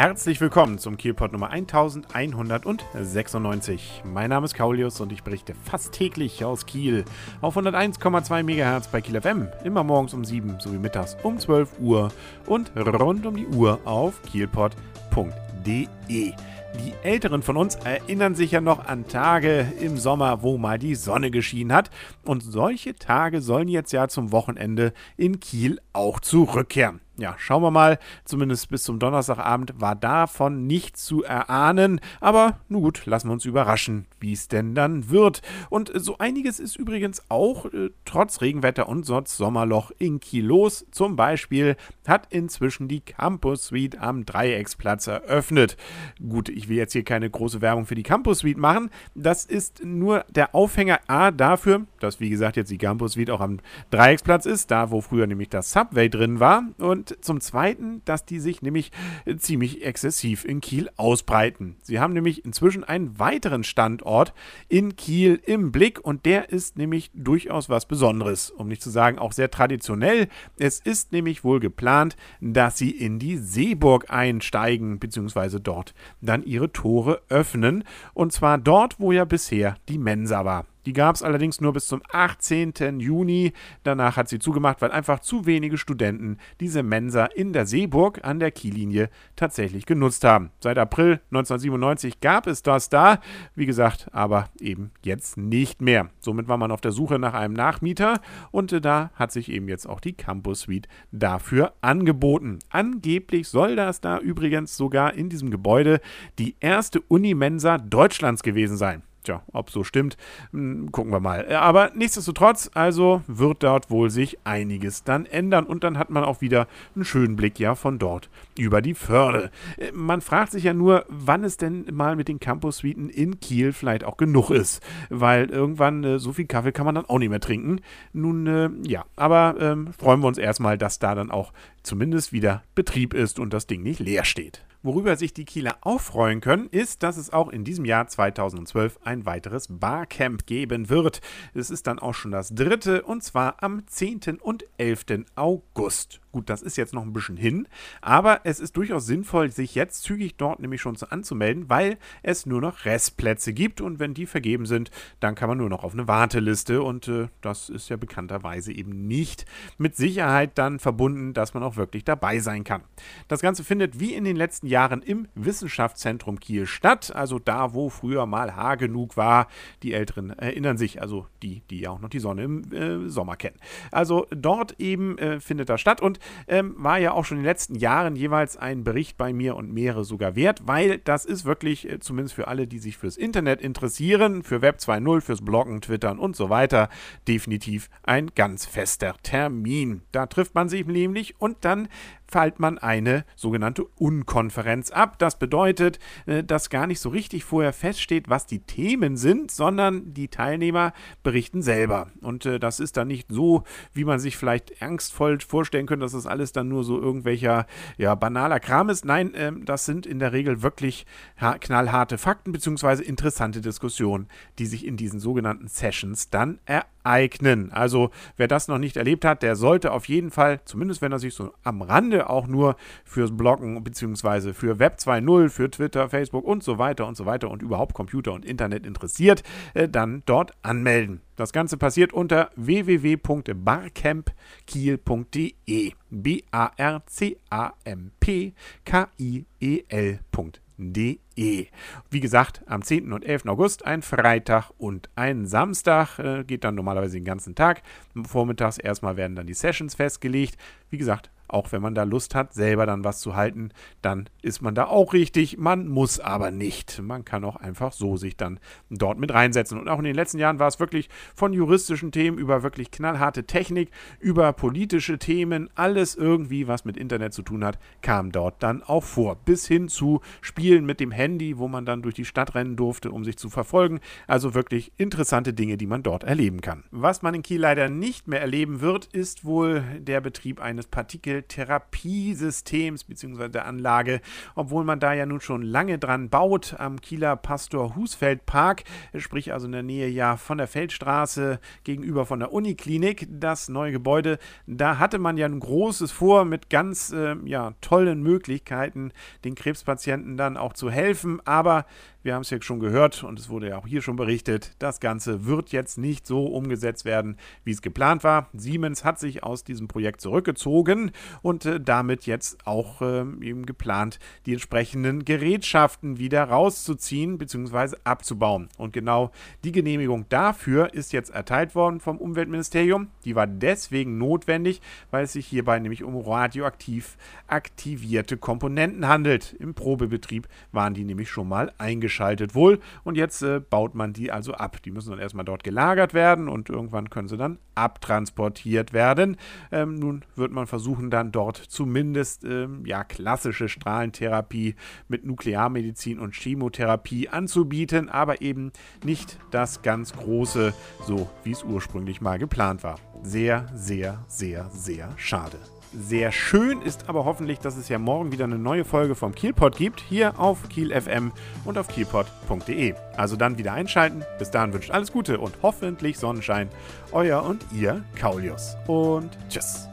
Herzlich willkommen zum Kielpot Nummer 1196. Mein Name ist Kaulius und ich berichte fast täglich aus Kiel auf 101,2 MHz bei Kiel FM, immer morgens um 7 sowie mittags um 12 Uhr und rund um die Uhr auf kielpot.de. Die Älteren von uns erinnern sich ja noch an Tage im Sommer, wo mal die Sonne geschienen hat. Und solche Tage sollen jetzt ja zum Wochenende in Kiel auch zurückkehren ja, schauen wir mal. Zumindest bis zum Donnerstagabend war davon nichts zu erahnen. Aber nun gut, lassen wir uns überraschen, wie es denn dann wird. Und so einiges ist übrigens auch äh, trotz Regenwetter und sonst Sommerloch in Kiel los. Zum Beispiel hat inzwischen die Campus Suite am Dreiecksplatz eröffnet. Gut, ich will jetzt hier keine große Werbung für die Campus Suite machen. Das ist nur der Aufhänger A dafür, dass wie gesagt jetzt die Campus Suite auch am Dreiecksplatz ist, da wo früher nämlich das Subway drin war. Und zum Zweiten, dass die sich nämlich äh, ziemlich exzessiv in Kiel ausbreiten. Sie haben nämlich inzwischen einen weiteren Standort in Kiel im Blick und der ist nämlich durchaus was Besonderes, um nicht zu sagen auch sehr traditionell. Es ist nämlich wohl geplant, dass sie in die Seeburg einsteigen bzw. dort dann ihre Tore öffnen und zwar dort, wo ja bisher die Mensa war. Die gab es allerdings nur bis zum 18. Juni. Danach hat sie zugemacht, weil einfach zu wenige Studenten diese Mensa in der Seeburg an der Kiellinie tatsächlich genutzt haben. Seit April 1997 gab es das da, wie gesagt, aber eben jetzt nicht mehr. Somit war man auf der Suche nach einem Nachmieter und äh, da hat sich eben jetzt auch die Campus Suite dafür angeboten. Angeblich soll das da übrigens sogar in diesem Gebäude die erste Unimensa Deutschlands gewesen sein. Tja, ob so stimmt, hm, gucken wir mal. Aber nichtsdestotrotz, also wird dort wohl sich einiges dann ändern und dann hat man auch wieder einen schönen Blick ja von dort über die Förde. Äh, man fragt sich ja nur, wann es denn mal mit den Campus-Suiten in Kiel vielleicht auch genug ist, weil irgendwann äh, so viel Kaffee kann man dann auch nicht mehr trinken. Nun, äh, ja, aber ähm, freuen wir uns erstmal, dass da dann auch zumindest wieder Betrieb ist und das Ding nicht leer steht. Worüber sich die Kieler auch freuen können, ist, dass es auch in diesem Jahr 2012 ein weiteres Barcamp geben wird. Es ist dann auch schon das dritte und zwar am 10. und 11. August. Gut, das ist jetzt noch ein bisschen hin, aber es ist durchaus sinnvoll, sich jetzt zügig dort nämlich schon anzumelden, weil es nur noch Restplätze gibt und wenn die vergeben sind, dann kann man nur noch auf eine Warteliste und äh, das ist ja bekannterweise eben nicht mit Sicherheit dann verbunden, dass man auch wirklich dabei sein kann. Das Ganze findet wie in den letzten Jahren im Wissenschaftszentrum Kiel statt, also da, wo früher mal Haar genug war. Die Älteren erinnern sich, also die, die ja auch noch die Sonne im äh, Sommer kennen. Also dort eben äh, findet das statt und ähm, war ja auch schon in den letzten Jahren jeweils ein Bericht bei mir und mehrere sogar wert, weil das ist wirklich, äh, zumindest für alle, die sich fürs Internet interessieren, für Web 2.0, fürs Bloggen, Twittern und so weiter, definitiv ein ganz fester Termin. Da trifft man sich nämlich und dann fällt man eine sogenannte Unkonferenz ab. Das bedeutet, äh, dass gar nicht so richtig vorher feststeht, was die Themen sind, sondern die Teilnehmer berichten selber. Und äh, das ist dann nicht so, wie man sich vielleicht angstvoll vorstellen könnte, dass das alles dann nur so irgendwelcher ja, banaler Kram ist. Nein, ähm, das sind in der Regel wirklich knallharte Fakten bzw. interessante Diskussionen, die sich in diesen sogenannten Sessions dann ereignen eignen. Also wer das noch nicht erlebt hat, der sollte auf jeden Fall, zumindest wenn er sich so am Rande auch nur fürs Bloggen bzw. für Web 2.0, für Twitter, Facebook und so weiter und so weiter und überhaupt Computer und Internet interessiert, äh, dann dort anmelden. Das Ganze passiert unter www.barcampkiel.de. B-A-R-C-A-M-P-K-I-E-L.de www.ftf.de. Wie gesagt, am 10. und 11. August ein Freitag und ein Samstag. Äh, geht dann normalerweise den ganzen Tag. Vormittags erstmal werden dann die Sessions festgelegt. Wie gesagt, auch wenn man da Lust hat, selber dann was zu halten, dann ist man da auch richtig. Man muss aber nicht. Man kann auch einfach so sich dann dort mit reinsetzen. Und auch in den letzten Jahren war es wirklich von juristischen Themen über wirklich knallharte Technik, über politische Themen, alles irgendwie, was mit Internet zu tun hat, kam dort dann auch vor. Bis hin zu Spielen mit dem Handy, wo man dann durch die Stadt rennen durfte, um sich zu verfolgen. Also wirklich interessante Dinge, die man dort erleben kann. Was man in Kiel leider nicht mehr erleben wird, ist wohl der Betrieb eines Partikel Strahltherapiesystems bzw. der Anlage, obwohl man da ja nun schon lange dran baut am Kieler Pastor Husfeld Park, sprich also in der Nähe ja von der Feldstraße gegenüber von der Uniklinik, das neue Gebäude. Da hatte man ja ein großes vor mit ganz äh, ja, tollen Möglichkeiten, den Krebspatienten dann auch zu helfen, aber wir haben es ja schon gehört und es wurde ja auch hier schon berichtet, das Ganze wird jetzt nicht so umgesetzt werden, wie es geplant war. Siemens hat sich aus diesem Projekt zurückgezogen und äh, damit jetzt auch äh, eben geplant, die entsprechenden Gerätschaften wieder rauszuziehen bzw. abzubauen. Und genau die Genehmigung dafür ist jetzt erteilt worden vom Umweltministerium. Die war deswegen notwendig, weil es sich hierbei nämlich um radioaktiv aktivierte Komponenten handelt. Im Probebetrieb waren die nämlich schon mal eingeschaltet wohl. Und jetzt äh, baut man die also ab. Die müssen dann erstmal dort gelagert werden und irgendwann können sie dann abtransportiert werden. Ähm, nun wird man versuchen, dann dort zumindest ähm, ja, klassische Strahlentherapie mit Nuklearmedizin und Chemotherapie anzubieten, aber eben nicht das ganz große, so wie es ursprünglich mal geplant war. Sehr, sehr, sehr, sehr schade. Sehr schön ist aber hoffentlich, dass es ja morgen wieder eine neue Folge vom Kielpot gibt, hier auf Kiel FM und auf kielpot.de. Also dann wieder einschalten. Bis dahin wünscht alles Gute und hoffentlich Sonnenschein. Euer und ihr Kaulius. Und tschüss.